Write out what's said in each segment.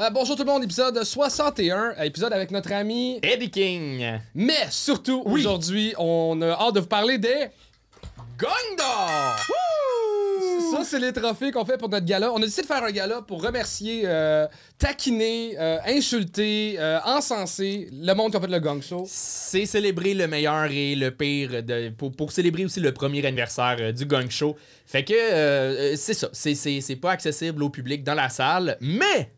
Euh, bonjour tout le monde, épisode 61, euh, épisode avec notre ami. Eddie King. Mais surtout, aujourd'hui, on a hâte de vous parler des. Gong d'or! Ça, c'est les trophées qu'on fait pour notre gala. On a décidé de faire un gala pour remercier, euh, taquiner, euh, insulter, encenser le monde qui a fait le gang show. C'est célébrer le meilleur et le pire de, pour, pour célébrer aussi le premier anniversaire du Gong Show. Fait que c'est ça. C'est pas accessible au public dans la salle, mais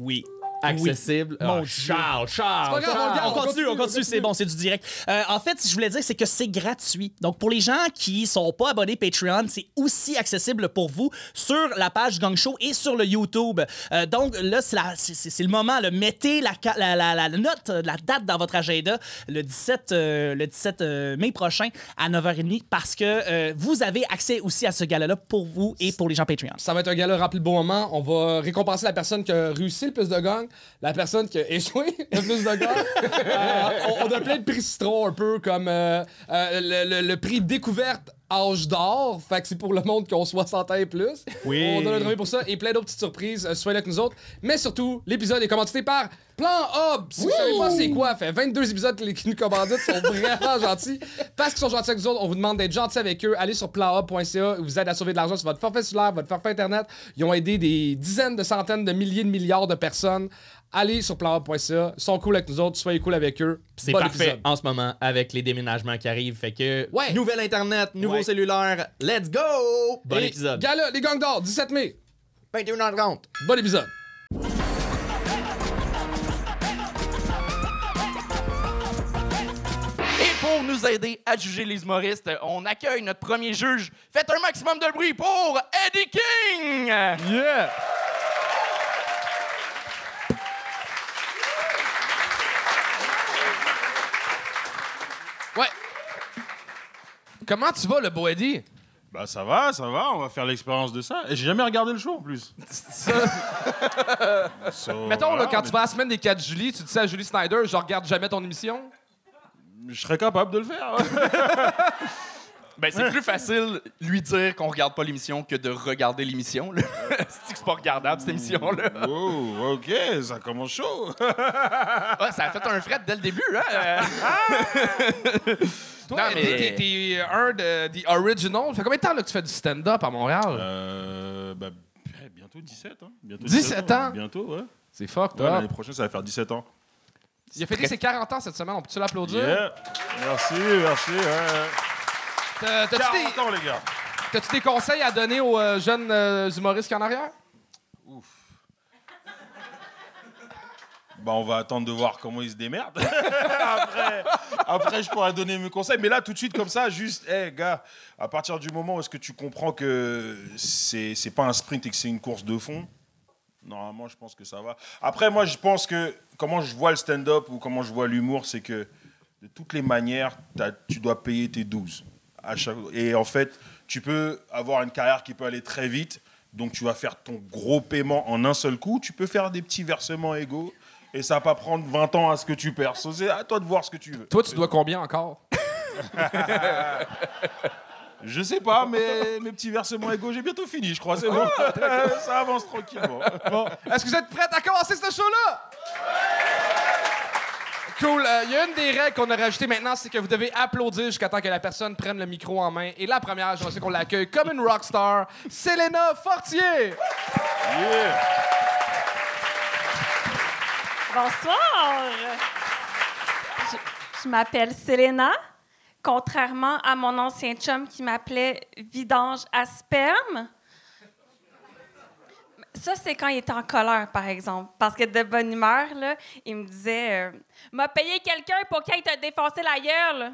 Oui. Accessible. Mon Dieu. Charles, Charles, grave, on continue, on continue, c'est bon, c'est du direct. Euh, en fait, ce que je voulais dire, c'est que c'est gratuit. Donc, pour les gens qui sont pas abonnés Patreon, c'est aussi accessible pour vous sur la page Gang Show et sur le YouTube. Euh, donc, là, c'est la- c'est- c'est c'est le moment. Là. Mettez la, la, la- la note, euh, la date dans votre agenda le 17, euh, le 17 euh, mai prochain à 9h30 parce que vous avez accès aussi à ce gala-là pour vous et pour les gens Patreon. Ça va être un gala rempli de bons moments. On va récompenser la personne qui a réussi le plus de gangs, la personne qui a échoué le plus de. Euh, on, a plein de prix citron, un peu comme euh, euh, le prix découverte âge d'or. Fait que c'est pour le monde qui ont 60 ans et plus. Oui. On donne un trophée pour ça et plein d'autres petites surprises. Euh, soyez là avec nous autres. Mais surtout, l'épisode est commandité par Plan Hub. Si vous savez pas c'est quoi, fait 22 épisodes que les qui nous commanditent sont vraiment gentils. Parce qu'ils sont gentils avec nous autres, on vous demande d'être gentils avec eux. Allez sur planhub.ca, ils vous aident à sauver de l'argent sur votre forfait solaire, votre forfait internet. Ils ont aidé des dizaines de centaines de milliers de milliards de personnes. Allez sur planhub.ca, ils sont cool avec nous autres, soyez cool avec eux. C'est Bon parfait épisode. en ce moment avec les déménagements qui arrivent. Fait que, Ouais. nouvel Internet, nouveau Ouais. cellulaire, let's go! Bon Et épisode. Gala, les gangs d'or, 17 mai. 21h30. Bon épisode. Et pour nous aider à juger les humoristes, on accueille notre premier juge. Faites un maximum de bruit pour Eddie King! Yeah! Comment tu vas, le beau Eddie? Bah ça va, ça va, on va faire l'expérience de ça. Et j'ai jamais regardé le show en plus. So, Mettons, là, quand mais tu vas à la semaine des 4 Julie, tu dis ça à Julie Snyder, je regarde jamais ton émission? Je serais capable de le faire. Ben, c'est plus facile lui dire qu'on regarde pas l'émission que de regarder l'émission. là. c'est que c'est pas regardable, cette émission-là. oh, ok, ça commence chaud. Ouais, ça a fait un fret dès le début, hein? Euh, Toi, Non, t'es- mais- t'es t'es un de The Original. Ça fait combien de temps là, que tu fais du stand-up à Montréal? euh, bah, eh, bientôt 17, hein. Bientôt 17 ans? Bientôt, ouais. C'est Ouais, up. L'année prochaine, ça va faire 17 ans. Il a fêté ses 40 ans cette semaine, on peut-tu l'applaudir? Yeah. Merci, merci. Ouais. T'as- T'as-tu 40 des, ans, les gars. t'as-tu des conseils à donner aux euh, jeunes euh, humoristes qui en arrière? Bah, on va attendre de voir comment ils se démerdent. après, après, je pourrais donner mes conseils. Mais là, tout de suite, comme ça, juste, hé, gars, à partir du moment où est-ce que tu comprends que c'est c'est pas un sprint et que c'est une course de fond, normalement, je pense que ça va. Après, moi, je pense que comment je vois le stand-up ou comment je vois l'humour, c'est que de toutes les manières, tu dois payer tes 12. À chaque... Et en fait, tu peux avoir une carrière qui peut aller très vite. Donc, tu vas faire ton gros paiement en un seul coup. Tu peux faire des petits versements égaux. Et ça va pas prendre 20 ans à ce que tu perds. So, C'est à toi de voir ce que tu veux. Toi, tu dois combien encore? Je sais pas, mais mes petits versements égaux, j'ai bientôt fini, je crois. C'est bon. ça avance tranquillement. Bon, est-ce que vous êtes prêts à commencer ce show-là? Cool. Euh, Il y a une des règles qu'on a rajoutées maintenant, c'est que vous devez applaudir jusqu'à temps que la personne prenne le micro en main. Et la première, je sais qu'on l'accueille comme une rockstar, Selena Fortier. Yeah. Bonsoir. Je, m'appelle Selena. Contrairement à mon ancien chum qui m'appelait Vidange à sperme. Ça, c'est quand il était en colère, par exemple. Parce que de bonne humeur, il me disait euh, M'a payé quelqu'un pour qu'il te défoncer la gueule.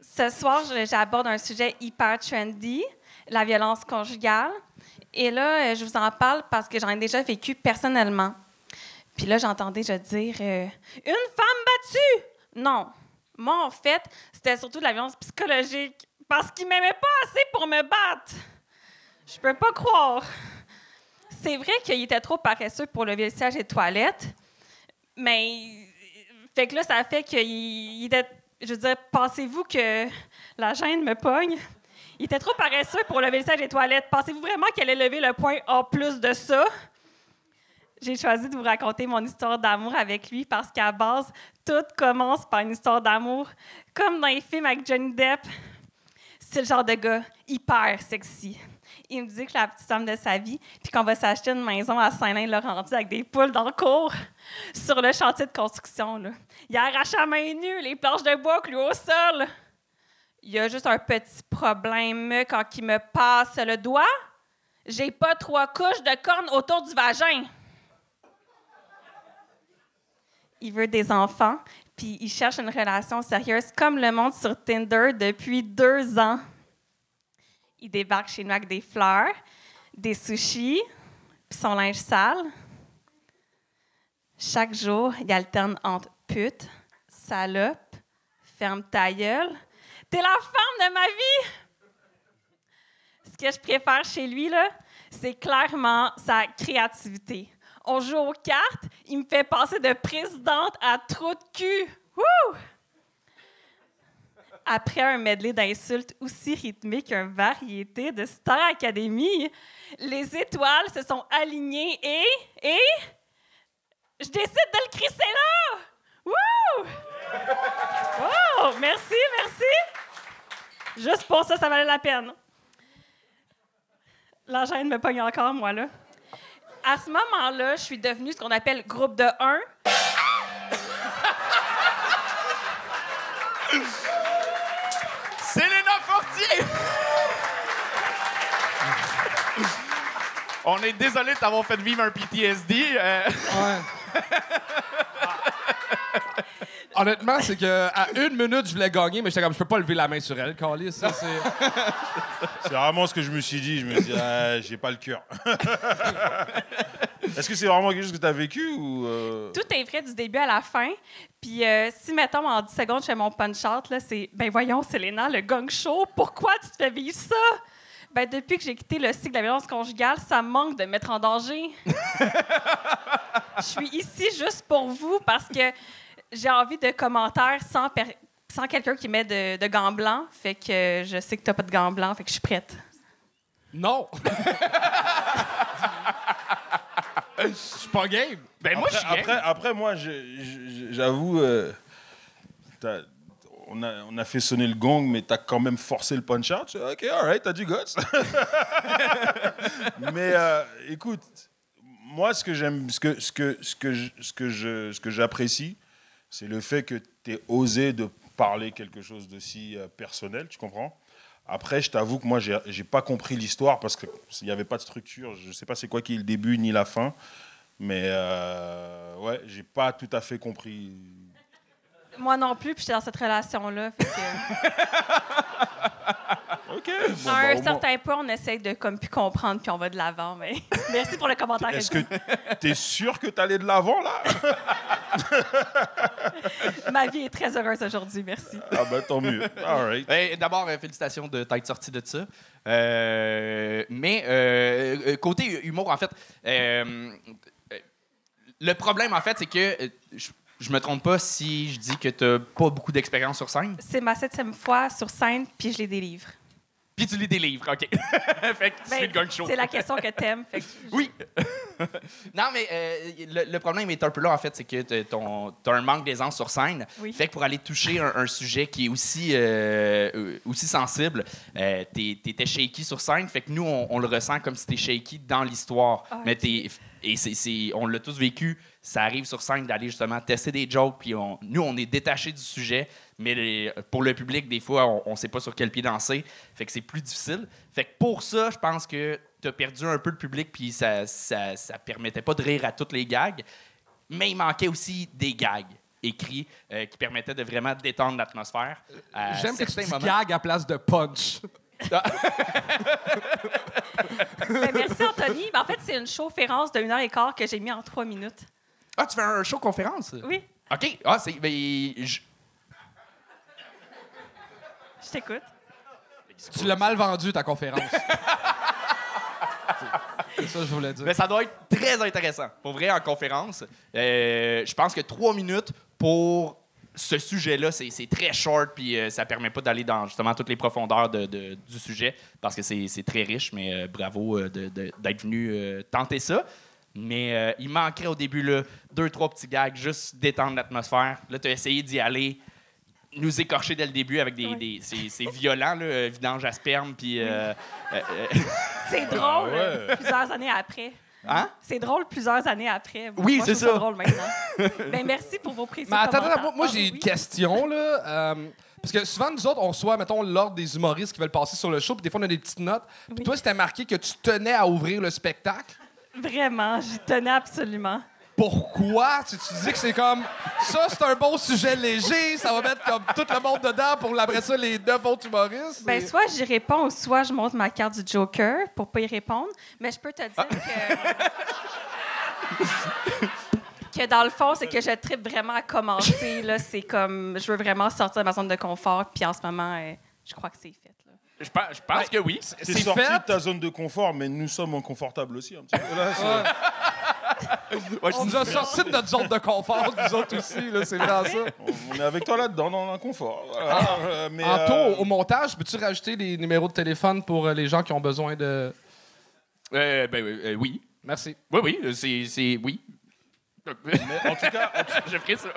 Ce soir, j'aborde un sujet hyper trendy, la violence conjugale. Et là, euh, je vous en parle parce que j'en ai déjà vécu personnellement. Puis là, j'entendais je dire euh, Une femme battue! Non. Moi, en fait, c'était surtout de la violence psychologique. Parce qu'il m'aimait pas assez pour me battre. Je peux pas croire. C'est vrai qu'il était trop paresseux pour le siège des toilettes. Mais. Fait que là, ça fait qu'il il était. Je veux dire, pensez-vous que la gêne me pogne? Il était trop paresseux pour lever le siège des toilettes. Pensez-vous vraiment qu'elle allait lever le point en plus de ça? J'ai choisi de vous raconter mon histoire d'amour avec lui parce qu'à base, tout commence par une histoire d'amour, comme dans les films avec Johnny Depp. C'est le genre de gars hyper sexy. Il me dit que la petite femme de sa vie, puis qu'on va s'acheter une maison à Saint-Lin-Laurenti avec des poules dans le cours sur le chantier de construction. Là. Il a arraché à main nue les planches de bois clouées au sol. Il y a juste un petit problème quand il me passe le doigt. J'ai pas trois couches de cornes autour du vagin. Il veut des enfants, puis il cherche une relation sérieuse comme le monde sur Tinder depuis deux ans. Il débarque chez nous avec des fleurs, des sushis, puis son linge sale. Chaque jour, il alterne entre pute, salope, ferme ta gueule. T'es la femme de ma vie! Ce que je préfère chez lui, là, c'est clairement sa créativité. On joue aux cartes, il me fait passer de présidente à trou de cul. Après un medley d'insultes aussi rythmé qu'un variété de Star Academy, les étoiles se sont alignées et. et. Je décide de le crisser là! Wouh! Oh, merci, merci! Juste pour ça, ça valait la peine. La gêne me pogne encore, moi, là. À ce moment-là, je suis devenue ce qu'on appelle groupe de 1. Selena Fortier! On est désolé de t'avoir fait vivre un PTSD. euh, Ouais. Honnêtement, c'est que à une minute, je voulais gagner, mais j'étais comme, je peux pas lever la main sur elle, Carlis. ça, c'est- C'est vraiment ce que je me suis dit. Je me suis dit, ah, j'ai pas le cœur. Est-ce que c'est vraiment quelque chose que tu as vécu ou. euh, Tout est vrai du début à la fin. Puis euh, si, mettons, en 10 secondes, je fais mon punch-out, là, c'est « Ben voyons, Selena, le gang show, pourquoi tu te fais vivre ça? » Ben depuis que j'ai quitté le cycle de la violence conjugale, ça me manque de me mettre en danger. Je suis ici juste pour vous parce que j'ai envie de commentaires sans, per- sans quelqu'un qui met de, de gants blancs. Fait que je sais que t'as pas de gants blancs, fait que je suis prête. Non! Je suis pas game. Ben moi, je après, suis après, game. après, moi, je- je- j'avoue, euh, t'as- on, a, on a fait sonner le gong, mais t'as quand même forcé le punch-out. Ok, alright, t'as du guts. mais euh, écoute, moi, ce que j'aime, ce que, ce que, ce que, je- ce que je, ce que j'apprécie, c'est le fait que tu osé de parler quelque chose d'aussi euh, personnel, tu comprends? Après, je t'avoue que moi, j'ai j'ai pas compris l'histoire parce qu'il n'y avait pas de structure. Je sais pas c'est quoi qui est le début ni la fin. Mais euh, ouais, j'ai pas tout à fait compris. Moi non plus, puis j'étais dans cette relation-là. Que... À un certain point, on essaye de comme plus comprendre, puis on va de l'avant. Mais merci pour le commentaire. Est-ce que t'es sûr que t'allais de l'avant là? Ma vie est très heureuse aujourd'hui, merci. Ah bah tant mieux. All right. Ben, D'abord, euh, félicitations de t'être sorti de ça. Euh, mais euh, côté humour, en fait, euh, le problème, en fait, c'est que je, je me trompe pas si je dis que t'as pas beaucoup d'expérience sur scène. C'est ma septième fois sur scène, puis je les délivre. Puis tu lis des livres, OK. fait que tu Ben, fais le gang show. c'est la question que t'aimes. fait que je- Oui. non, mais euh, le, le problème est un peu là, en fait, c'est que t'as ton- t'as un manque d'aisance sur scène. Oui. Fait que pour aller toucher un, un sujet qui est aussi, euh, aussi sensible, euh, t'es- t'étais shaky sur scène. Fait que nous, on, on le ressent comme si t'es shaky dans l'histoire. Ah, mais t'es. Et c'est- on l'a tous vécu. Ça arrive sur scène d'aller justement tester des jokes. Puis on- nous, on est détaché du sujet. Mais les- pour le public, des fois, on ne sait pas sur quel pied danser. Fait que c'est plus difficile. Fait que pour ça, je pense que tu as perdu un peu le public. Puis ça, ça, ça permettait pas de rire à toutes les gags. Mais il manquait aussi des gags écrits euh, qui permettaient de vraiment détendre l'atmosphère. à J'aime que tu certains dis moments. gag à place de punch. Ben, merci, Anthony. Ben, en fait, c'est une chaufférence de 1 heure et quart que j'ai mis en trois minutes. Ah, tu fais un show conférence? Oui, OK. Ah, c'est. ben, je- je t'écoute. Tu l'as mal vendu, ta conférence. C'est ça que je voulais dire. Mais ça doit être très intéressant. Pour vrai, en conférence, euh, je pense que trois minutes pour ce sujet-là, c'est très short, puis euh, ça permet pas d'aller dans justement toutes les profondeurs de- de- du sujet, parce que c'est très riche, mais euh, bravo euh, de- de- d'être venu euh, tenter ça. Mais euh, il manquerait au début là, deux, trois petits gags, juste détendre l'atmosphère. Là, tu as essayé d'y aller, nous écorcher dès le début avec des. Oui. des- c'est, violent, là, vidange à sperme, puis. euh, euh, euh, C'est drôle ouais. euh, plusieurs années après. Hein? C'est drôle plusieurs années après. Oui, c'est ça. drôle maintenant. ben, merci pour vos précieux Mais attends, moi, moi, Ah, j'ai oui, une oui. question, là. euh, parce que souvent, nous autres, on reçoit, mettons, l'ordre des humoristes qui veulent passer sur le show, puis des fois, on a des petites notes. Puis Oui. toi, c'était marqué que tu tenais à ouvrir le spectacle? Vraiment, j'y tenais absolument. Pourquoi? Tu, tu dis que c'est comme. Ça, c'est un bon sujet léger, ça va mettre comme tout le monde dedans pour après ça, les neuf autres humoristes. Ben, Et- soit j'y réponds, soit je montre ma carte du Joker pour pas y répondre. Mais je peux te dire que. que dans le fond, c'est que je tripe vraiment à commencer. Là, c'est comme. Je veux vraiment sortir de ma zone de confort. Puis en ce moment, euh, je crois que c'est fait. Là. Je pense, je pense que oui. C'est sorti fait. de ta zone de confort, mais nous sommes inconfortables aussi un petit peu. Là, On nous a sortis de notre zone de confort, nous autres aussi, là, c'est vraiment ça. on est avec toi là-dedans, dans l'inconfort. Voilà. Euh, mais, Anto, euh, au montage, peux-tu rajouter des numéros de téléphone pour euh, les gens qui ont besoin de. Euh, ben, euh, oui. Merci. Oui, oui, c'est. c'est oui. Mais en tout cas, je ferai ça.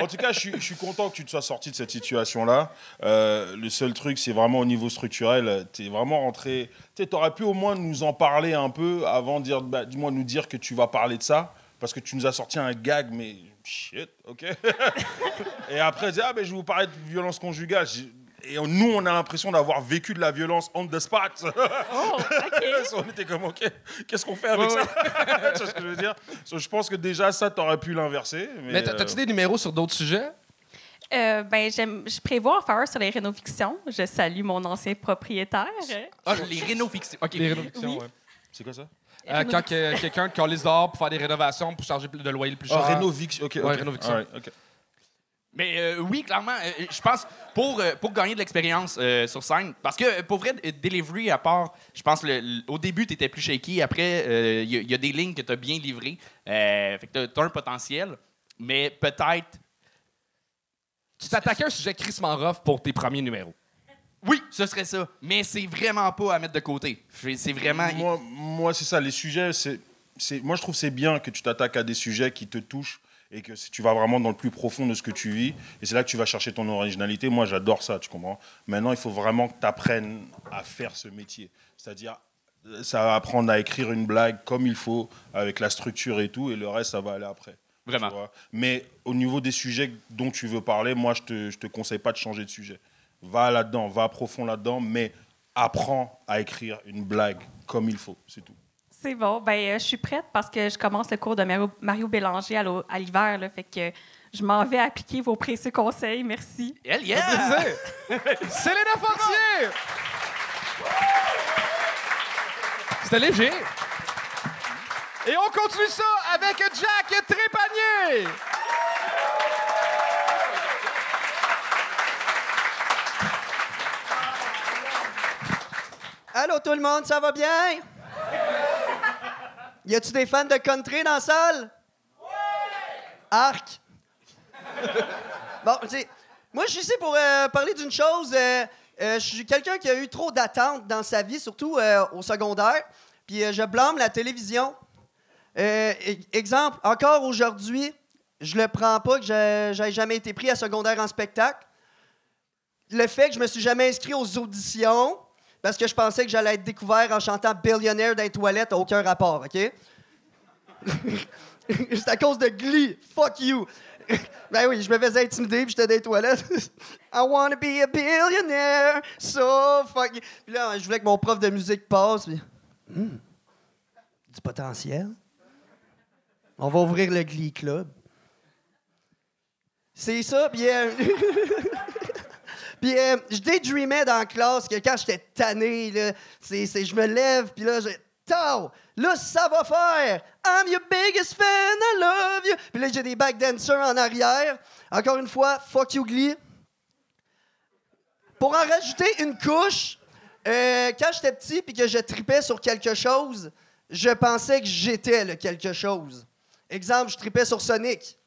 En tout cas, je suis, je suis content que tu te sois sorti de cette situation-là. Euh, le seul truc, c'est vraiment au niveau structurel. Tu es vraiment rentré. Tu aurais pu au moins nous en parler un peu avant de dire, bah, dis-moi, nous dire que tu vas parler de ça. Parce que tu nous as sorti un gag, mais shit, ok. Et après, dire, ah, ben, je vais vous parler de violence conjugale. Et on- nous, on a l'impression d'avoir vécu de la violence on the spot. Oh, OK. on était comme, ok, qu'est-ce qu'on fait avec ça Tu vois ce que je veux dire So, Je pense que déjà, ça, t'aurais pu l'inverser. Mais, Mais t'as- t'as-tu des numéros sur d'autres sujets? Euh, ben, j'aime- je prévois en faire un sur les rénovations. Je salue mon ancien propriétaire. Ah, les rénofictions. OK. Les rénovations, Oui. ouais. C'est quoi ça? Euh, quand que- quelqu'un te calisse dehors pour faire des rénovations, pour charger de loyer le plus cher. Ah, Rénovix, ok. ok. Ouais, Rénoviction. Alright, ok. Mais euh, oui, clairement, euh, je pense pour, euh, pour gagner de l'expérience euh, sur scène, parce que pour vrai, delivery, à part, je pense le, le- au début, tu étais plus shaky. Après, il y, a- y a des lignes que tu as bien livrées. Euh, fait que tu as un potentiel, mais peut-être. Tu t'attaquais à un sujet crissement rough pour tes premiers numéros. Oui, ce serait ça. Mais c'est vraiment pas à mettre de côté. C'est vraiment. Moi, moi c'est ça. Les sujets, c'est, c'est, moi, je trouve que c'est bien que tu t'attaques à des sujets qui te touchent et que tu vas vraiment dans le plus profond de ce que tu vis. Et c'est là que tu vas chercher ton originalité. Moi, j'adore ça, tu comprends. Maintenant, il faut vraiment que tu apprennes à faire ce métier. C'est-à-dire, euh, ça va apprendre à écrire une blague comme il faut, avec la structure et tout, et le reste, ça va aller après. Vraiment. Mais au niveau des sujets dont tu veux parler, moi, je te, je te conseille pas de changer de sujet. Va là-dedans, va profond là-dedans, mais apprends à écrire une blague comme il faut, c'est tout. C'est bon. Ben, euh, je suis prête parce que je commence le cours de Mario, Mario Bélanger à l'hiver. Fait que je m'en vais appliquer vos précieux conseils. Merci. Elle, yeah! Célena Fortier! C'était léger. Et on continue ça avec Jack Trépanier! Allô tout le monde, ça va bien? Y a-tu des fans de country dans la salle? Arc. bon, tu moi je suis ici pour euh, parler d'une chose. euh, euh, je suis quelqu'un qui a eu trop d'attentes dans sa vie, surtout au secondaire. Puis je blâme la télévision. E- exemple, encore aujourd'hui, je le prends pas que j'ai jamais été pris à secondaire en spectacle. Le fait que je me suis jamais inscrit aux auditions parce que je pensais que j'allais être découvert en chantant Billionaire dans les toilettes aucun rapport, OK? C'est à cause de Glee. Fuck you. ben oui, je me faisais intimider puis j'étais dans les toilettes. I wanna be a billionaire, so fuck you. Puis là, je voulais que mon prof de musique passe. Puis, Hmm, du potentiel. On va ouvrir le Glee Club. C'est ça, puis... Puis euh, je daydreamais dans la classe que quand j'étais tanné, c'est, je me lève, puis là, je. Tao! Là, ça va faire! I'm your biggest fan, I love you! Puis là, j'ai des backdancers en arrière. Encore une fois, fuck you, Glee. Pour en rajouter une couche, euh, quand j'étais petit puis que je tripais sur quelque chose, je pensais que j'étais le quelque chose. Exemple, je tripais sur Sonic.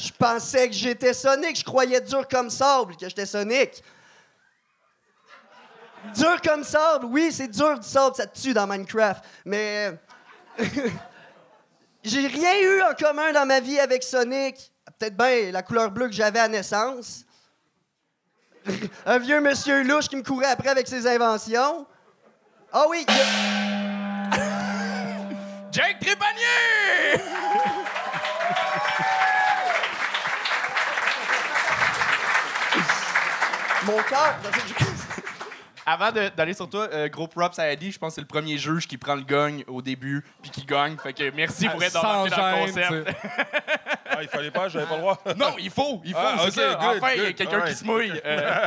Je pensais que j'étais Sonic. Je croyais dur comme sable que j'étais Sonic. Dur comme sable, oui, c'est dur du sable, ça te tue dans Minecraft. Mais J'ai rien eu en commun dans ma vie avec Sonic. Peut-être bien la couleur bleue que j'avais à naissance. Un vieux monsieur louche qui me courait après avec ses inventions. Ah oui, Jake Trépanier! mon cœur. Avant d'aller sur toi, euh, gros props à Eddie, je pense que c'est le premier juge qui prend le gagne au début puis qui gagne. Fait que merci pour être dans le concept. Ah, il fallait pas, j'avais pas le droit. Non, il faut, il faut, Ah, ça. good, enfin, il y a quelqu'un qui se mouille. Euh,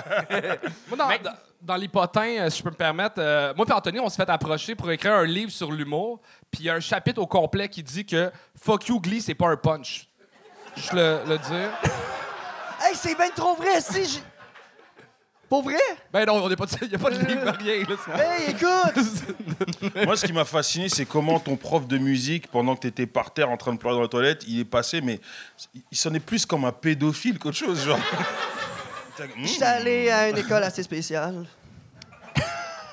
Moi, dans, dans les potins, euh, si je peux me permettre, euh, moi et Anthony, on s'est fait approcher pour écrire un livre sur l'humour. Puis il y a un chapitre au complet qui dit que Fuck you, Glee, c'est pas un punch. Je le, le dire. hey, c'est bien trop vrai, si. Pour vrai? Ben non, on est pas, il n'y a pas de livre, rien. Là, Hey, écoute! Moi, ce qui m'a fasciné, c'est comment ton prof de musique, pendant que tu étais par terre en train de pleurer dans la toilette, il est passé, mais il sonnait plus comme un pédophile qu'autre chose. Genre. J'étais allé à une école assez spéciale.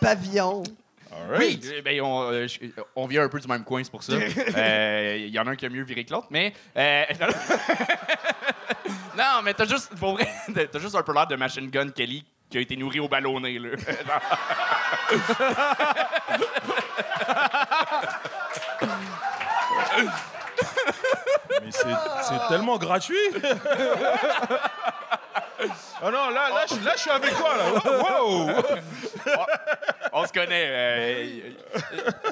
Pavillon. alright. Oui, ben, on, euh, je- on vient un peu du même coin, c'est pour ça. Euh, Il y en a un qui a mieux viré que l'autre, mais. euh, non, mais t'as juste, pour vrai, t'as juste un peu l'air de Machine Gun Kelly qui a été nourri au ballonné, là. Mais c'est c'est tellement gratuit. Ah non, là, là, je, là, je suis avec toi, là. Wow! On se connaît. euh,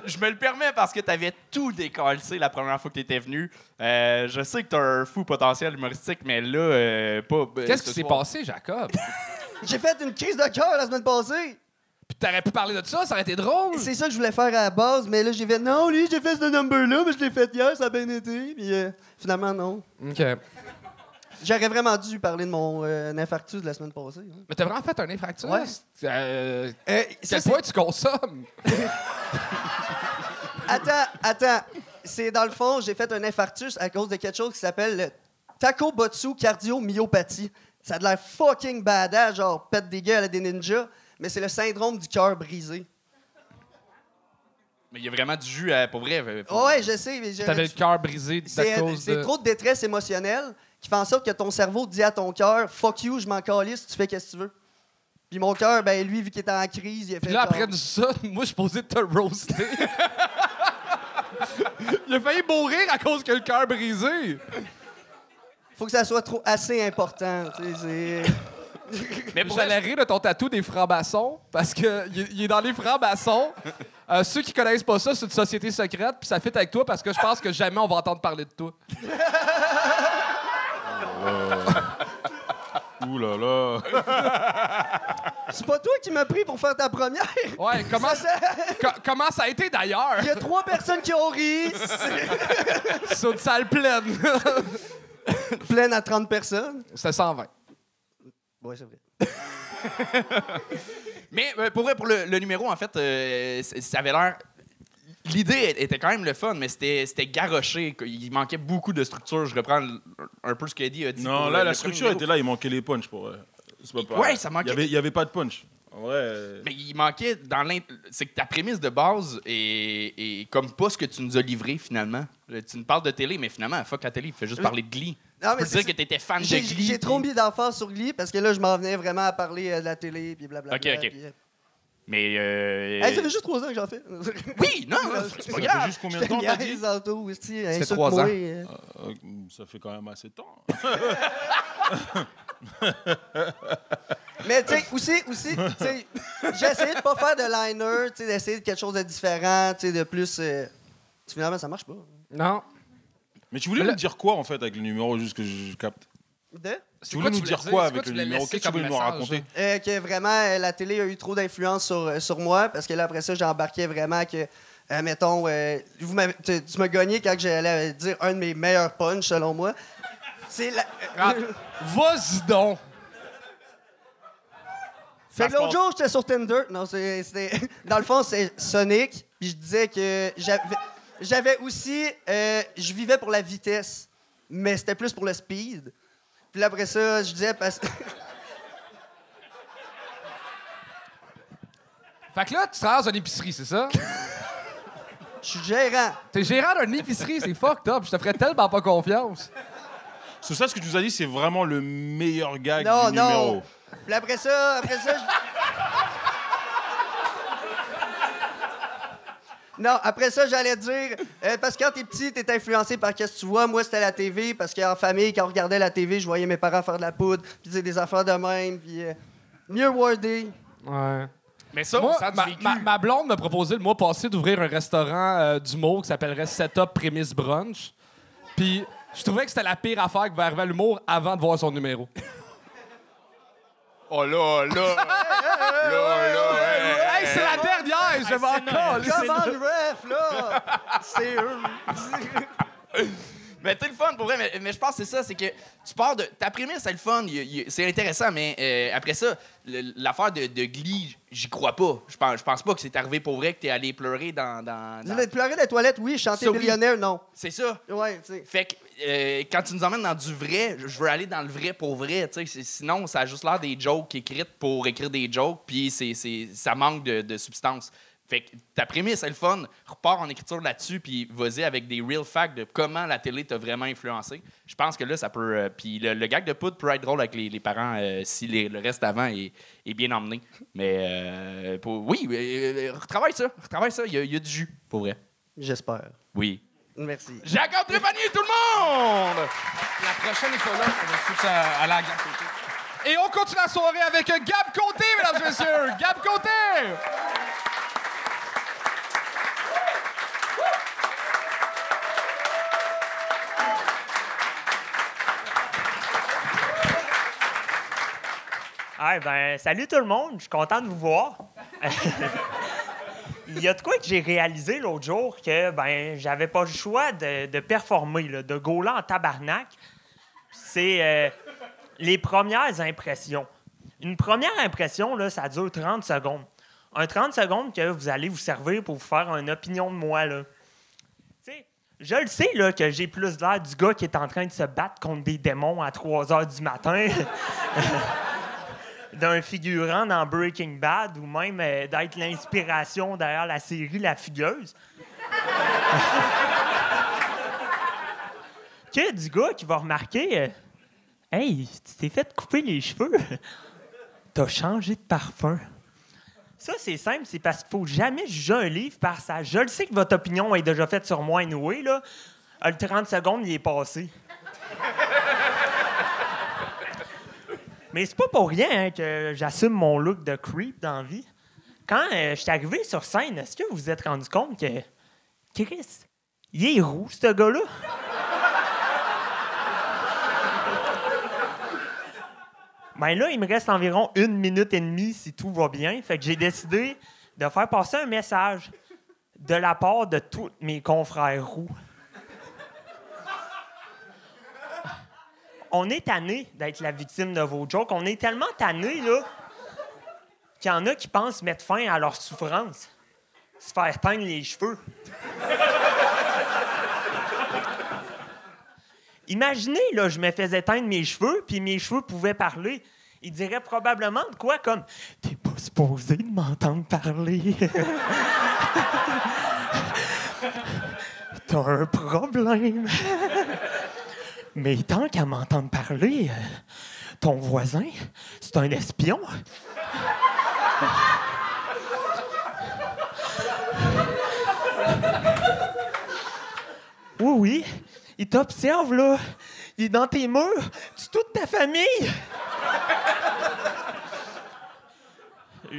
je me le permets parce que t'avais tout décalcé la première fois que t'étais venu. Euh, je sais que t'as un fou potentiel humoristique, mais là, euh, pas. euh, Qu'est-ce ce qui s'est passé, Jacob? J'ai fait une crise de cœur la semaine passée. Puis t'aurais pu parler de ça, ça aurait été drôle. C'est ça que je voulais faire à la base, mais là, j'ai fait non, lui, j'ai fait ce number-là, mais je l'ai fait hier, ça a bien été. Puis euh, finalement, non. OK. J'aurais vraiment dû parler de mon euh, infarctus de la semaine passée. hein. Mais t'as vraiment fait un infractus? Ouais. Euh, Euh, ça, quel c'est- point tu consommes? Attends, attends. C'est dans le fond, j'ai fait un infarctus à cause de quelque chose qui s'appelle le Takobotsu cardiomyopathie. Ça a de l'air fucking badass, genre pète des gueules à des ninjas, mais c'est le syndrome du cœur brisé. Mais il y a vraiment du jus à, pour vrai. faut- ouais, je sais, mais je- T'avais le cœur brisé à c'est cause c'est de... trop de détresse émotionnelle qui fait en sorte que ton cerveau dit à ton cœur Fuck you, je m'en calisse, tu fais qu'est-ce que tu veux. Puis mon cœur, ben lui, vu qu'il était en crise, il a fait. Puis là, après ça, moi, je suis posé de te roaster. Il a failli mourir à cause que le cœur brisé. Faut que ça soit trop assez important. tu sais, c'est- Mais pour J'allais rire de ton tatou des francs-maçons parce que il est- il est dans les francs-maçons. Euh, ceux qui connaissent pas ça, c'est une société secrète, puis ça fit avec toi parce que je pense que jamais on va entendre parler de toi. Ouh là là. C'est pas toi qui m'as pris pour faire ta première. Ouais, comment, co- comment ça a été d'ailleurs? Il y a trois personnes qui ont ri. C'est une salle pleine. Pleine à 30 personnes. C'était 120. Ouais, c'est vrai. Mais euh, pour vrai, pour le, le numéro, en fait, euh, ça avait l'air. L'idée était quand même le fun, mais c'était c'était garoché. Il manquait beaucoup de structure. Je reprends un peu ce qu'Eddie a dit. Non, là, le- la le structure était là, il manquait les punchs pour. euh. Ouais, ça manquait. Il y avait, il y avait pas de punch. Euh, Mais il manquait dans l'int... C'est que ta prémisse de base est, est comme pas ce que tu nous as livré finalement. Euh, Tu nous parles de télé, mais finalement, fuck la télé, il fait juste parler de Glee. Non, tu mais peux c'est- dire que t'étais fan de J'ai Glee. j'ai trop mis d'enfants sur Glee parce que là, je m'en venais vraiment à parler de la télé puis blablabla. Ok, ok. Mais. Euh... hey, ça fait juste trois ans que j'en fais. Oui, non, c'est pas Ça fait grave. juste combien de temps, t'as dit? Anto, aussi, fait trois ans. euh. Euh, Ça fait quand même assez de temps. Mais tu sais, aussi, aussi, tu sais, j'ai essayé de pas faire de liner, tu sais, d'essayer de quelque chose de différent, tu sais, de plus. euh, Finalement, ça marche pas. Non. Mais tu voulais Mais là- nous dire quoi, en fait, avec le numéro, juste que je capte? De? Tu voulais nous dire quoi avec le numéro Qu'est-ce que tu voulais nous raconter? Euh, que vraiment, euh, la télé a eu trop d'influence sur, euh, sur moi, parce que là, après ça, j'embarquais vraiment que, euh, mettons, euh, vous tu, tu m'as gagné quand j'allais dire un de mes meilleurs punchs, selon moi. C'est la... Ah, Vas-y donc. Fait l'autre jour, j'étais sur Tinder. Non, c'était. Dans le fond, c'est Sonic. Puis je disais que j'avais, j'avais aussi. euh, je vivais pour la vitesse, mais c'était plus pour le speed. Puis là, après ça, je disais. Parce... Fait que là, tu travailles dans une épicerie, c'est ça? je Je suis gérant. T'es gérant d'une épicerie, c'est fucked up. Je te ferais tellement pas confiance. C'est ça ce que tu nous as dit, c'est vraiment le meilleur gag Non, du non. numéro. Puis après ça, après ça, je- Non, après ça, j'allais dire, euh, parce que quand t'es petit, t'es influencé par qu'est-ce que tu vois. Moi, c'était la TV, parce qu'en famille, quand on regardait la TV, je voyais mes parents faire de la poudre, puis des affaires de même, puis euh, mieux wordé. Ouais. Mais ça, Moi, du ma, vécu. ma- ma blonde m'a proposé le mois passé d'ouvrir un restaurant euh, d'humour qui s'appellerait Setup Prémisse Brunch. Puis je trouvais que c'était la pire affaire qui va arriver à l'humour avant de voir son numéro. Oh là, là. là, là. Hey, c'est la! Je m'en colle! Comment le ref, là? C'est eux. Mais t'es le fun, pour vrai. Mais, mais je pense que c'est ça, c'est que tu pars de. Ta prémisse, c'est le fun, c'est intéressant, mais euh, après ça, l'affaire de, de Glee, j'y crois pas. Je pense, je pense pas que c'est arrivé pour vrai que t'es allé pleurer dans. dans- Tu dans- pleurer dans les toilettes, oui. Chanter oui. millionnaire, non. C'est ça. Ouais, tu sais. Fait que euh, quand tu nous emmènes dans du vrai, je veux aller dans le vrai pour vrai. tu sais. Sinon, ça a juste l'air des jokes écrites pour écrire des jokes, puis c'est, c'est- ça manque de, de substance. Fait que ta prémisse, c'est le fun. Repars en écriture là-dessus, puis vas-y avec des real facts de comment la télé t'a vraiment influencé. Je pense que là, ça peut. euh, puis le, le gag de poudre peut être drôle avec les, les parents euh, si les- le reste avant est, est bien emmené. Mais euh, pour- oui, euh, retravaille ça. Retravaille ça. Il y, a- il y a du jus, pour vrai. J'espère. Oui. Merci. Jacob Trépanier, tout le monde! La prochaine là, on va foutre ça à la. Et on continue la soirée avec Gab Côté, mesdames et messieurs! Gab Côté! Ah, ben, salut tout le monde, je suis content de vous voir. Il y a de quoi que j'ai réalisé l'autre jour que ben j'avais pas le choix de, de performer, là, de gauler en tabarnak. C'est euh, les premières impressions. Une première impression, là, ça dure 30 secondes. Un 30 secondes que vous allez vous servir pour vous faire une opinion de moi. Là. Je le sais là, que j'ai plus l'air du gars qui est en train de se battre contre des démons à 3 heures du matin. d'un figurant dans Breaking Bad ou même euh, d'être l'inspiration derrière la série La Fugueuse. que du gars qui va remarquer euh, Hey, tu t'es fait couper les cheveux. T'as changé de parfum. Ça, c'est simple, c'est parce qu'il faut jamais juger un livre par ça. Je le sais que votre opinion est déjà faite sur moi, anyway, là. Euh, Le 30 secondes, il est passé. Mais c'est pas pour rien hein, que j'assume mon look de creep dans vie. Quand euh, je suis arrivé sur scène, est-ce que vous vous êtes rendu compte que Chris, il est roux, ce gars-là? Ben là, il me reste environ une minute et demie si tout va bien. Fait que j'ai décidé de faire passer un message de la part de tous mes confrères roux. On est tanné d'être la victime de vos jokes. On est tellement tanné, là, qu'il y en a qui pensent mettre fin à leur souffrance. Se faire teindre les cheveux. Imaginez, là, je me faisais teindre mes cheveux, puis mes cheveux pouvaient parler. Ils diraient probablement de quoi comme T'es pas supposé de m'entendre parler. T'as un problème. Mais tant qu'à m'entendre parler, euh, ton voisin, c'est un espion. Oui, oui. Il t'observe, là. Il est dans tes murs. Tu toute ta famille.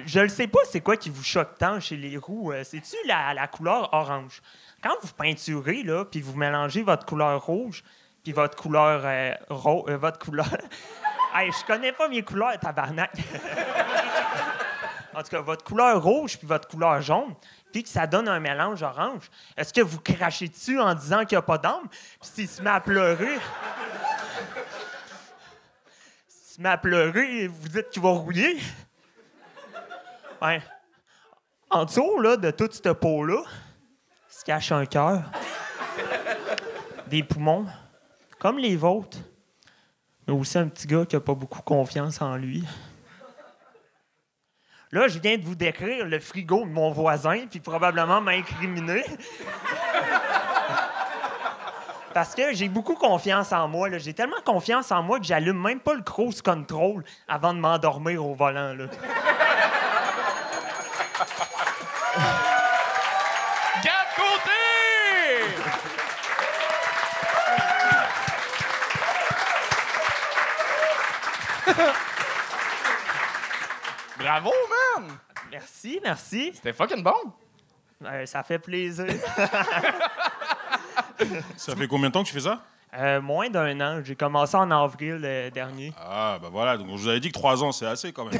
Je ne sais pas c'est quoi qui vous choque tant chez les roues. Euh, C'est-tu la, la couleur orange? Quand vous peinturez, là, puis vous mélangez votre couleur rouge, puis votre couleur euh, ro- euh, votre couleur... hey, je connais pas mes couleurs, tabarnak. en tout cas, votre couleur rouge puis votre couleur jaune, puis que ça donne un mélange orange. Est-ce que vous crachez dessus en disant qu'il n'y a pas d'âme? Puis s'il se met à pleurer... S'il se met à pleurer, vous dites qu'il va rouiller? Ouais. En dessous, là, de toute cette peau-là, se cache un cœur, des poumons, comme les vôtres, mais aussi un petit gars qui n'a pas beaucoup confiance en lui. Là, je viens de vous décrire le frigo de mon voisin, puis probablement m'incriminer. Parce que j'ai beaucoup confiance en moi. J'ai tellement confiance en moi que j'allume même pas le cruise control avant de m'endormir au volant. Gab Côté! Bravo, man! Merci, merci. C'était fucking bon. Euh, ça fait plaisir. Ça fait combien de temps que tu fais ça? Euh, moins d'un an. J'ai commencé en avril euh, dernier. Ah, bah voilà, donc je vous avais dit que 3 ans, c'est assez quand même.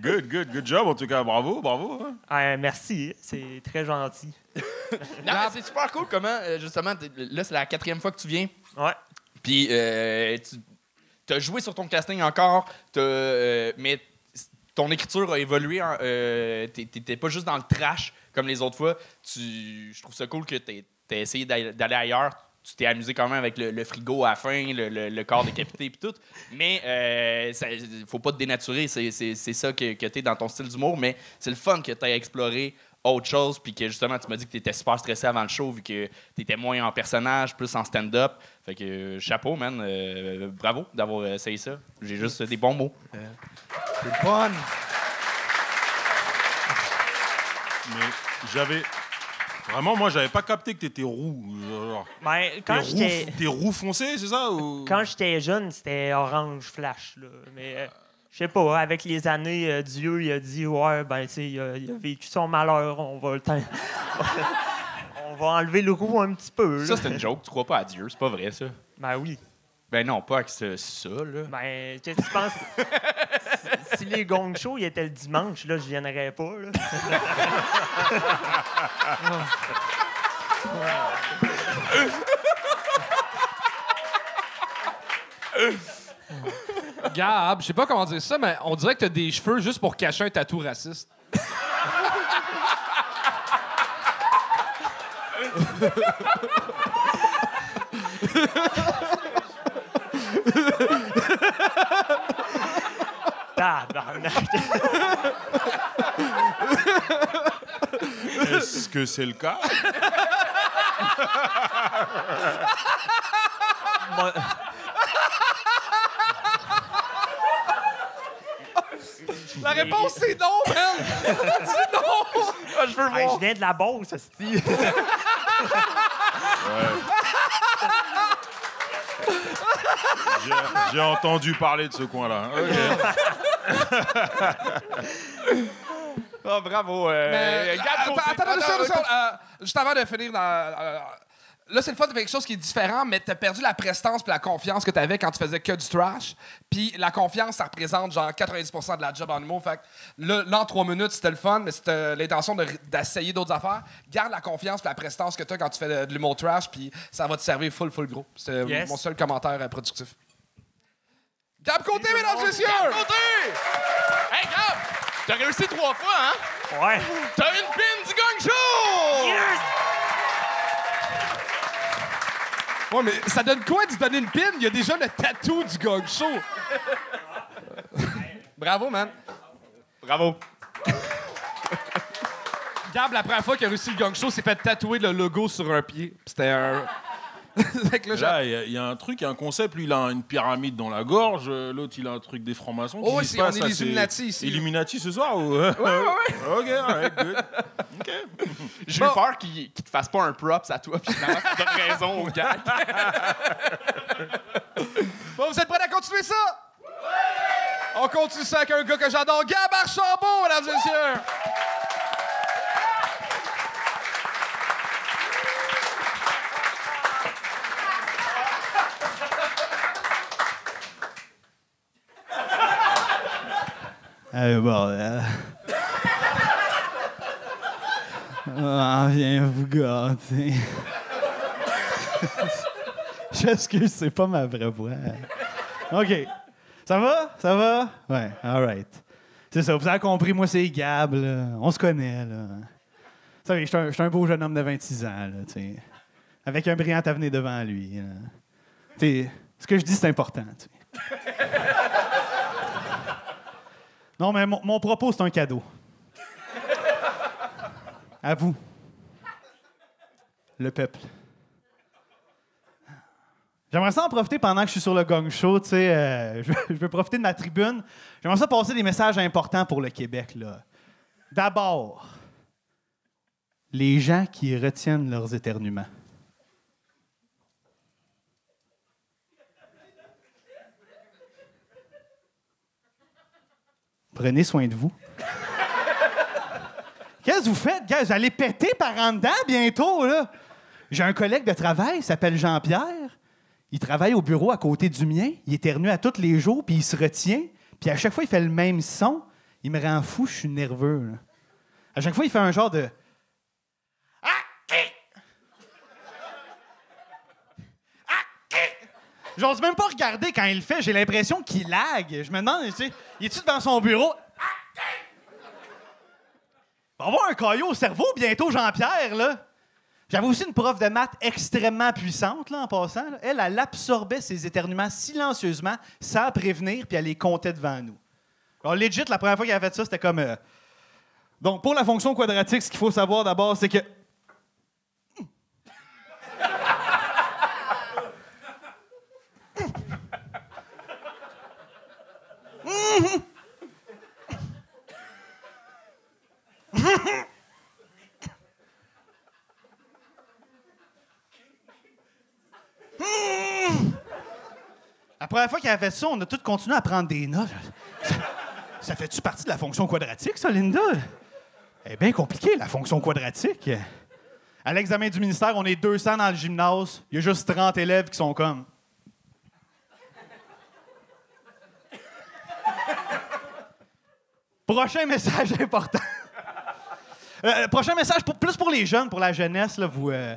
good, good, good job en tout cas, bravo, bravo. hein. Euh, merci, c'est très gentil. Non, mais c'est super cool comment, justement, là, c'est la quatrième fois que tu viens. Ouais. Puis, euh, tu as joué sur ton casting encore, euh, mais ton écriture a évolué. en- euh, t'es- T'étais pas juste dans le trash comme les autres fois. Tu, je trouve ça cool que tu as essayé d'aller ailleurs. Tu t'es amusé quand même avec le, frigo à la fin, le, corps décapité et tout. Mais euh, ça, faut pas te dénaturer. C'est ça que, que tu es dans ton style d'humour. Mais c'est le fun que tu aies exploré autre chose. Puis que justement, tu m'as dit que tu étais super stressé avant le show vu que tu étais moins en personnage, plus en stand-up. Fait que euh, chapeau, man. Euh, bravo d'avoir essayé ça. J'ai juste des bons mots. C'est fun. Mais j'avais. Vraiment, moi, j'avais pas capté que t'étais roux. Ben, T'es quand roux, j'étais t'es roux foncé, c'est ça ou... quand j'étais jeune, c'était orange flash. Là. Mais euh, je sais pas, avec les années, euh, Dieu il a dit Ouais, ben, tu sais, il, a- il a vécu son malheur, on va le temps. on va enlever le roux un petit peu. Là. Ça, c'est une joke. Tu crois pas à Dieu. C'est pas vrai, ça. Ben oui. Ben non, pas avec ce- ça, là. Ben, qu'est-ce que tu penses? si, si les gong shows ils étaient le dimanche, là, je viendrais pas. Là. Gab, je sais pas comment dire ça, mais on dirait que t'as des cheveux juste pour cacher un tatou raciste. Tabarnak. Est-ce que c'est le cas? Moi- La réponse, c'est non, man! c'est non! Ah, je veux Hey, voir. je viens de la Beauce, esti. J'ai- J'ai entendu parler de ce coin-là. Ok. Ah, bravo. Euh, Mais, attends, Côté. attends. Euh, juste avant de finir dans. euh, là, c'est le fun de faire quelque chose qui est différent, mais t'as perdu la prestance puis la confiance que t'avais quand tu faisais que du trash. Puis la confiance, ça représente genre 90% de la job en humour. Fait que là, là, en trois minutes, c'était le fun, mais c'était l'intention de- d'essayer d'autres affaires. Garde la confiance puis la prestance que t'as quand tu fais de, de l'humour trash, puis ça va te servir full, full gros. C'est Yes. mon seul commentaire euh, productif. Gab Côté, mesdames et messieurs! Gab Côté! Hey, Gab! T'as réussi trois fois, hein? Ouais. T'as une pin du gang show! Ouais, mais ça donne quoi de se donner une pin? Il y a déjà le tatou du gang show. Bravo, man. Bravo. Gab, la première fois qu'il a réussi le gang show, s'est fait tatouer le logo sur un pied. C'était un. Là, il y a- il y, a un truc, il y a un concept. Lui, il a une pyramide dans la gorge. euh, L'autre, il a un truc des francs-maçons. Oh, c'est- Illuminati ici. Illuminati ce soir ou... Ouais, ouais, ouais. ok, alright, good. J'ai eu peur qu'il qu'il te fasse pas un props à toi, puis finalement, tu donnes raison au gars. Bon, vous êtes prêts à continuer ça? On continue ça avec un gars que j'adore, Gab Archambault, mesdames et messieurs. Euh, bon, euh... Ah, viens vous gâter. J'excuse, c'est pas ma vraie voix. OK. Ça va? Ça va? Ouais, all right. C'est ça, vous avez compris, moi, c'est Gab, là. On se connaît, là. Je suis un- beau jeune homme de 26 ans, là, tu sais. Avec un brillant avenir devant lui, là. Tu sais, ce que je dis, c'est important. Non, mais mon propos, c'est un cadeau. À vous. Le peuple. J'aimerais ça en profiter pendant que je suis sur le gong show, tu sais. euh, je, je veux profiter de ma tribune. J'aimerais ça passer des messages importants pour le Québec, là. D'abord, les gens qui retiennent leurs éternuements. Prenez soin de vous. Qu'est-ce que vous faites? Vous allez péter par en dedans bientôt, là. J'ai un collègue de travail, il s'appelle Jean-Pierre. Il travaille au bureau à côté du mien. Il éternue à tous les jours, puis il se retient. Puis à chaque fois, il fait le même son. Il me rend fou, je suis nerveux. À chaque fois, il fait un genre de. Ah? Ah? J'ose même pas regarder quand il le fait. J'ai l'impression qu'il lag. Je me demande, tu sais, il est-tu devant son bureau? Il va avoir un caillot au cerveau bientôt, Jean-Pierre, là. J'avais aussi une prof de maths extrêmement puissante, là, en passant. Elle, elle absorbait ses éternuements silencieusement, sans prévenir, puis elle les comptait devant nous. Alors, legit, la première fois qu'elle a fait ça, c'était comme... euh, Donc, pour la fonction quadratique, ce qu'il faut savoir d'abord, c'est que... première fois qu'elle a fait ça, on a tous continué à prendre des notes. Ça, fait-tu partie de la fonction quadratique, ça, Linda? Elle est bien compliquée, la fonction quadratique. À l'examen du ministère, on est 200 dans le gymnase. Il y a juste 30 élèves qui sont comme. Prochain message important. Euh, prochain message, pour, plus pour les jeunes, pour la jeunesse, vous euh,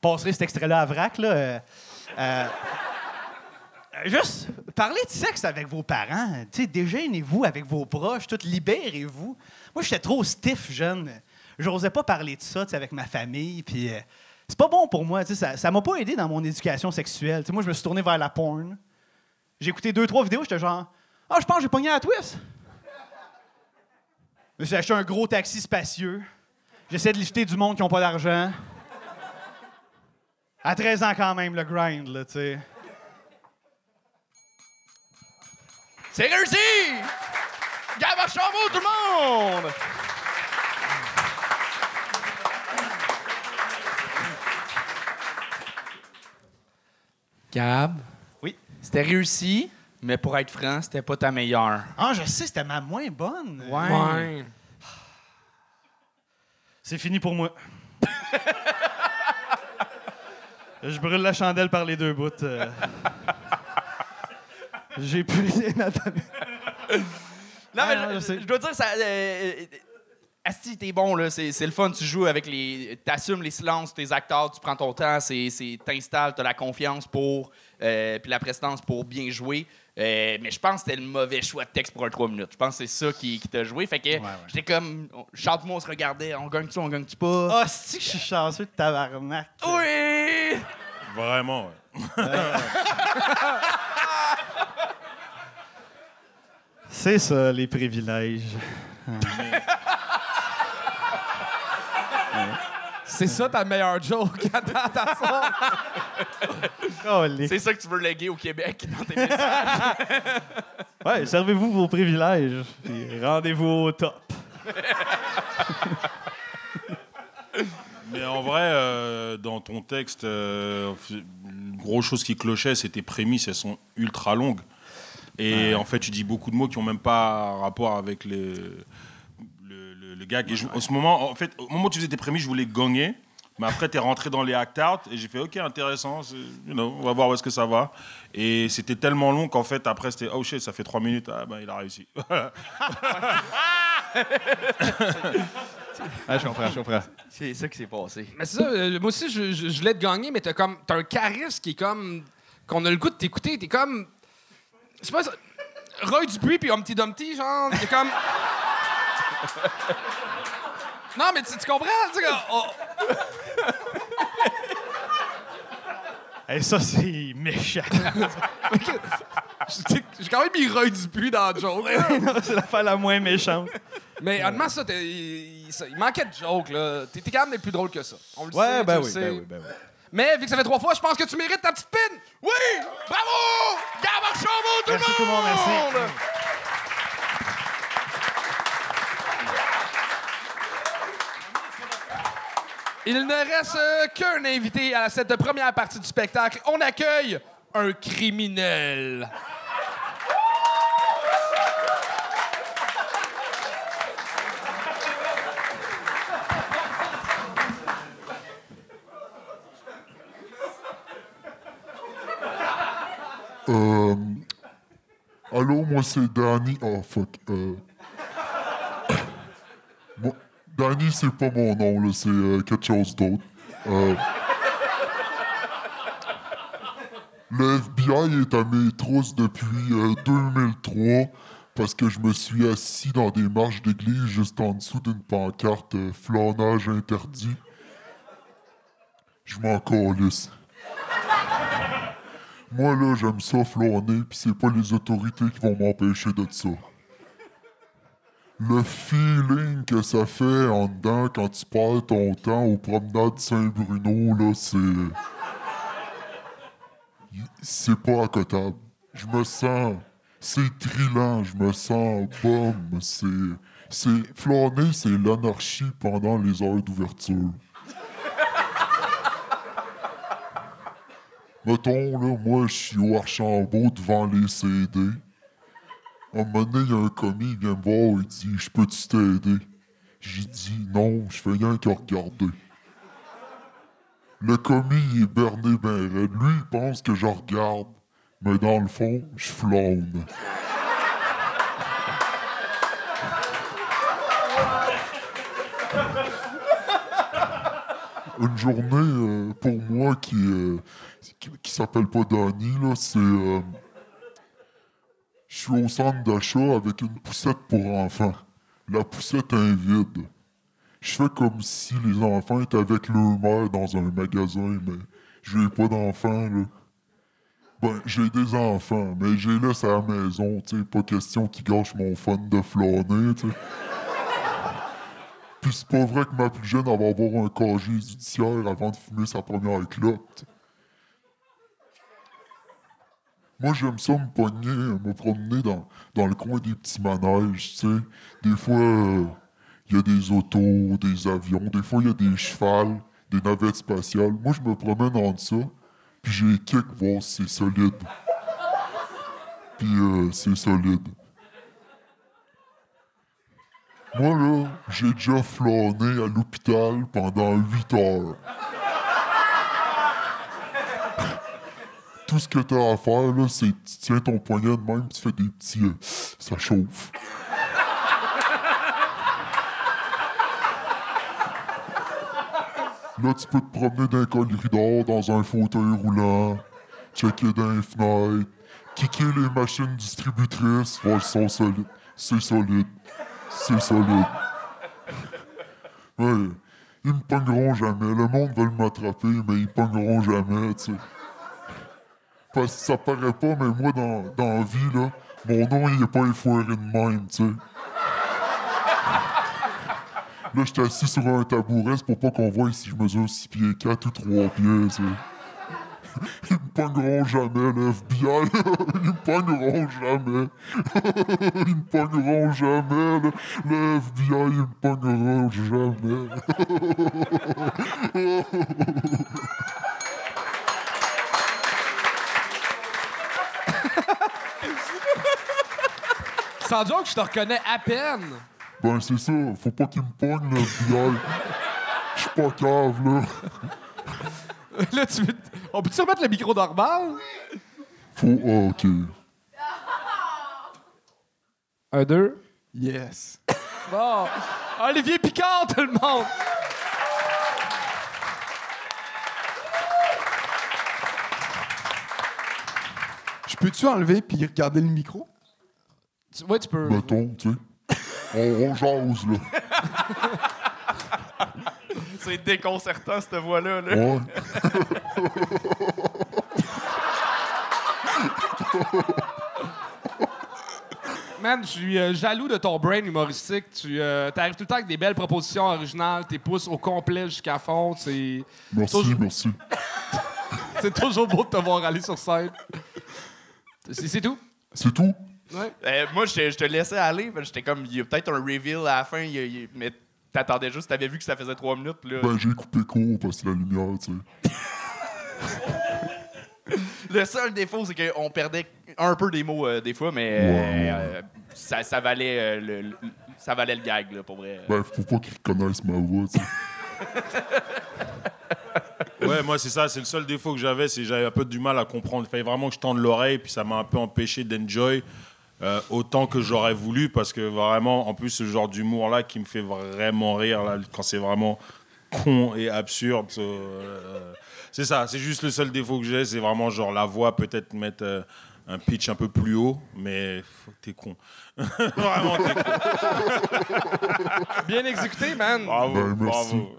passerez cet extrait-là à vrac. Là, euh, juste parlez de sexe avec vos parents. Tu sais, déjeunez-vous avec vos proches, tout libérez-vous. Moi, j'étais trop stiff jeune. J'osais pas parler de ça avec ma famille. Puis euh, c'est pas bon pour moi. Ça, ça m'a pas aidé dans mon éducation sexuelle. Moi, je me suis tourné vers la porn. J'ai écouté deux, trois vidéos, j'étais genre Ah, je pense que j'ai pogné à la twist. Je me suis acheté un gros taxi spacieux. J'essaie de lifter du monde qui n'ont pas d'argent. À 13 ans quand même, le grind, là, tu sais. C'est réussi! Gab Archambault, tout le monde! Gab? Oui. C'était réussi, mais pour être franc, c'était pas ta meilleure. Ah, je sais, c'était ma moins bonne. Ouais. C'est fini pour moi. je brûle la chandelle par les deux bouts. euh. J'ai plus rien à donner. Non, Ah, mais non, je, je sais. je dois dire, ça. Euh, euh, Asti, t'es bon, là. C'est c'est le fun. Tu joues avec les. T'assumes les silences, tes acteurs, tu prends ton temps, c'est c'est- t'installes, t'as la confiance pour. euh, puis la prestance pour bien jouer. Euh, mais je pense que c'était le mauvais choix de texte pour un 3 minutes. Je pense que c'est ça qui, qui t'a joué. Fait que j'étais comme. Chante-moi, on se regardait. On gagne-tu, on gagne-tu pas? Ah, si, je suis chanceux de tabarnak. Oui! Vraiment, ouais. C'est ça, les privilèges. C'est ça ta meilleure joke. Attends, attends C'est ça que tu veux léguer au Québec dans tes messages. Ouais, servez-vous vos privilèges. puis rendez-vous au top. Mais en vrai, euh, dans ton texte, euh, une grosse chose qui clochait, c'est tes prémices, elles sont ultra longues. Et en fait, tu dis beaucoup de mots qui n'ont même pas rapport avec les, le, le, le gag. Et je- en ce moment, en fait, au moment où tu faisais tes prémices, je voulais gagner. Mais après, tu es rentré dans les act out et j'ai fait OK, intéressant, you know, on va voir où est-ce que ça va. Et c'était tellement long qu'en fait, après, c'était Oh shit, ça fait trois minutes. Ah ben, il a réussi. Ah, je comprends, je comprends. c'est ça qui s'est passé. Mais c'est ça, euh, moi aussi, je, je, je voulais te gagner, mais t'as comme. T'as un charisme qui est comme. qu'on a le goût de t'écouter. T'es comme. Je sais pas. ça- Roy Dupuis puis Humpty Dumpty, genre. T'es comme. non, mais tu, tu comprends? Tu sais, oh, Et ça, c'est méchant. J'ai quand même mis Roy Dupuis dans le joke. c'est l'affaire la moins méchante. Mais honnêtement, ça, il, il- ça- il manquait de joke, là. T'es quand même plus drôle que ça. On le sait, Ouais, tu ben le oui, sais. ben oui, ben oui. Mais vu que ça fait trois fois, je pense que tu mérites ta petite pin. Oui! Bravo! Gabard Chauveau, tout Merci tout le monde, merci. Il ne reste qu'un invité à cette première partie du spectacle. On accueille un criminel. Euh, allô, moi c'est Danny. Oh fuck. Euh, Danny, c'est pas mon nom, là, c'est euh, quelque chose d'autre. Euh, le FBI est à mes trousses depuis euh, 2003 parce que je me suis assis dans des marches d'église juste en dessous d'une pancarte euh, flânage interdit. Je m'en calisse. Moi, là, j'aime ça flâner, puis c'est pas les autorités qui vont m'empêcher de ça. Le feeling que ça fait en dedans quand tu perds ton temps aux promenades Saint-Bruno, là, c'est. C'est pas accotable. Je me sens. C'est trillant, je me sens bum. C'est. C'est. Flâner, c'est l'anarchie pendant les heures d'ouverture. Mettons, là, moi, je suis au Archambault devant les CD. À un moment donné, il y a un commis, il vient me voir, il dit Je peux-tu t'aider J'ai dit Non, je fais rien que regarder. Le commis, il est berné ben. Lui, il pense que je regarde. Mais dans le fond, je flâne. Une journée, euh, pour moi, qui, s'appelle pas Danny, là, c'est... euh, je suis au centre d'achat avec une poussette pour enfants. La poussette est vide. Je fais comme si les enfants étaient avec leur mère dans un magasin, mais j'ai pas d'enfants, là. Ben, j'ai des enfants, mais j'ai laisse à la maison, tu. Pas question qu'ils gâchent mon fun de flâner. Puis c'est pas vrai que ma plus jeune va avoir un casier judiciaire avant de fumer sa première clope. Moi, j'aime ça me pogner, me promener dans, dans le coin des petits manèges, tu sais. Des fois, il y a des autos, des avions, des fois, il y a des chevals, des navettes spatiales. Moi, je me promène entre ça, puis j'ai kick voir si c'est solide. Puis euh, c'est solide. Moi, là, j'ai déjà flâné à l'hôpital pendant 8 heures. Tout ce que t'as à faire, là, c'est tu tiens ton poignet de même, tu fais des petits... euh, ça chauffe. Là, tu peux te promener dans un corridor, dans un fauteuil roulant, checker dans les kicker les machines distributrices, voir si sont solides. C'est solide. C'est solide. Ouais. Ils me pogneront jamais. Le monde veut m'attraper, mais ils pogneront jamais, tu sais. Parce que ça paraît pas, mais moi, dans, dans la vie, là, mon nom, il est pas effoiré de même, tu sais. Là, j'étais assis sur un tabouret, pour pas qu'on voie si je mesure 6 pieds 4 ou 3 pieds, tu sais. Ils me pogneront jamais, le FBI. Ils me pogneront jamais. Ils me pogneront jamais. Le, le FBI, ils me pogneront jamais. Sans joke, je te reconnais à peine. Ben, c'est ça. Faut pas qu'ils me pognent, le FBI. Je suis pas cave, là. Là, tu veux... On peut-tu remettre le micro normal? Faut. ok. Un, deux. Yes. Bon. Olivier Picard, tout le monde! Je peux-tu enlever puis regarder le micro? Tu- Ouais, tu peux. Mettons, tu sais. On, on jase, là. C'est déconcertant, cette voix-là. Là. Ouais. man, je suis euh, jaloux de ton brain humoristique. Tu euh, arrives tout le temps avec des belles propositions originales, tes pouces au complet jusqu'à fond. C'est Merci, Toujours- merci. c'est toujours beau de te voir aller sur scène. C'est c'est tout? C'est tout? Euh, moi, je te, je te laissais aller. J'étais comme, il y a peut-être un reveal à la fin, il y a- il y a- mais t'attendais juste, t'avais vu que ça faisait trois minutes. Là, Ben, j'ai coupé court parce que la lumière, tu sais. Le seul défaut, c'est qu'on perdait un peu des mots euh, des fois, mais Ouais. euh, ça, ça valait, euh, le, le- ça valait le gag, là, pour vrai. Ben, faut pas qu'ils reconnaissent ma voix, tu sais. Ouais, moi, c'est ça. C'est le seul défaut que j'avais. C'est que j'avais un peu du mal à comprendre. Il fallait vraiment que je tende l'oreille. Puis ça m'a un peu empêché d'enjoy euh, autant que j'aurais voulu. Parce que vraiment, en plus, ce genre d'humour-là qui me fait vraiment rire, là, quand c'est vraiment con et absurde. euh, c'est ça. C'est juste le seul défaut que j'ai. C'est vraiment genre la voix, peut-être mettre. euh, un pitch un peu plus haut, mais t'es con. Vraiment, t'es con. Bien exécuté, man. Bravo, Ben, merci. bravo.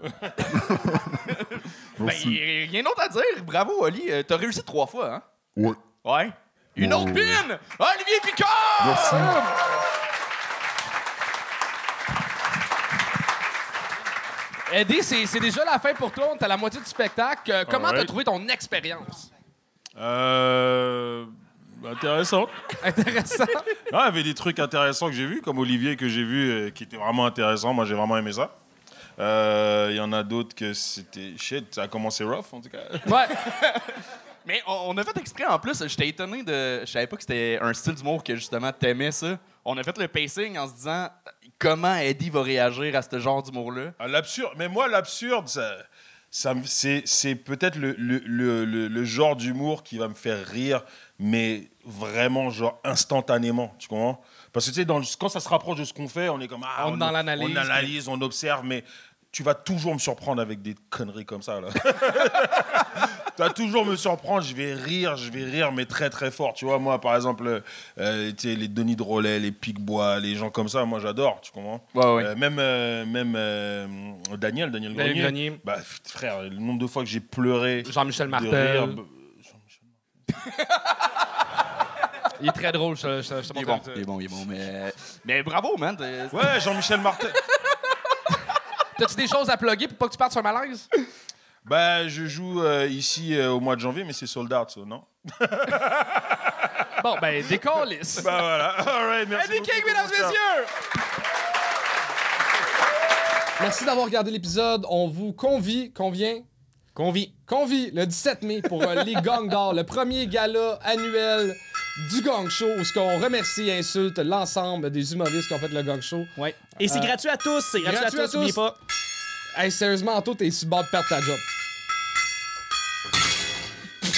Ben, Merci. a rien d'autre à dire. Bravo, Oli. Euh, T'as réussi trois fois, hein? Ouais. Ouais? Une autre Ouais. pine! Olivier Picard! Merci. Eddie, c'est c'est déjà la fin pour toi. On est à la moitié du spectacle. Euh, comment t'as trouvé ton expérience? Euh, intéressant. Intéressant. Non, il y avait des trucs intéressants que j'ai vus, comme Olivier que j'ai vu, euh, qui était vraiment intéressant. Moi, j'ai vraiment aimé ça. Euh, Il y en a d'autres que c'était shit. Ça a commencé rough, en tout cas. Ouais. Mais on, on a fait exprès en plus. J'étais étonné de. Je savais pas que c'était un style d'humour que justement t'aimais ça. On a fait le pacing en se disant comment Eddie va réagir à ce genre d'humour-là? Ah, L'absurde. Mais moi, l'absurde, ça, c'est, c'est peut-être le, le, le, le- le genre d'humour qui va me faire rire, mais vraiment, genre, instantanément. Tu comprends? Parce que, tu sais, dans quand ça se rapproche de ce qu'on fait, on est comme. Ah, On l'analyse, On analyse, on observe, mais tu vas toujours me surprendre avec des conneries comme ça, là. tu vas toujours me surprendre, je vais rire, je vais rire, mais très très fort. Tu vois, moi, par exemple, euh, tu sais, les Denis Drolet, les Picbois, les gens comme ça, moi j'adore, tu comprends? Ouais, ouais. Euh, Même, euh, même euh, Daniel, Daniel Daniel Grenier. Grenier. Bah, frère, le nombre de fois que j'ai pleuré. Jean-Michel Martel. rire, bah, Il est très drôle, te Il est montre bon, il est bon, il est bon. Mais, mais bravo, man. Ouais, Jean-Michel Martel. T'as-tu des choses à plugger pour pas que tu partes sur un malaise? Bah, je joue euh, ici euh, au mois de janvier, mais c'est sold out, ça, non? Bon, ben, décalisse. Bah voilà. All right, merci. Eddie beaucoup, King, mesdames messieurs! Merci d'avoir regardé l'épisode. On vous convie, convient, convie, convie le 17 mai pour euh, les Gangs d'Or, le premier gala annuel du Gang Show où ce qu'on remercie et insulte l'ensemble des humoristes qui ont fait le Gang Show. Ouais. Et c'est Euh, gratuit à tous. C'est gratuit, gratuit à à tous, tous. n'oubliez pas. Hey, sérieusement, Anto, t'es sur bord de perdre ta job.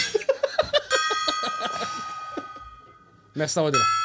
Merci d'avoir été là.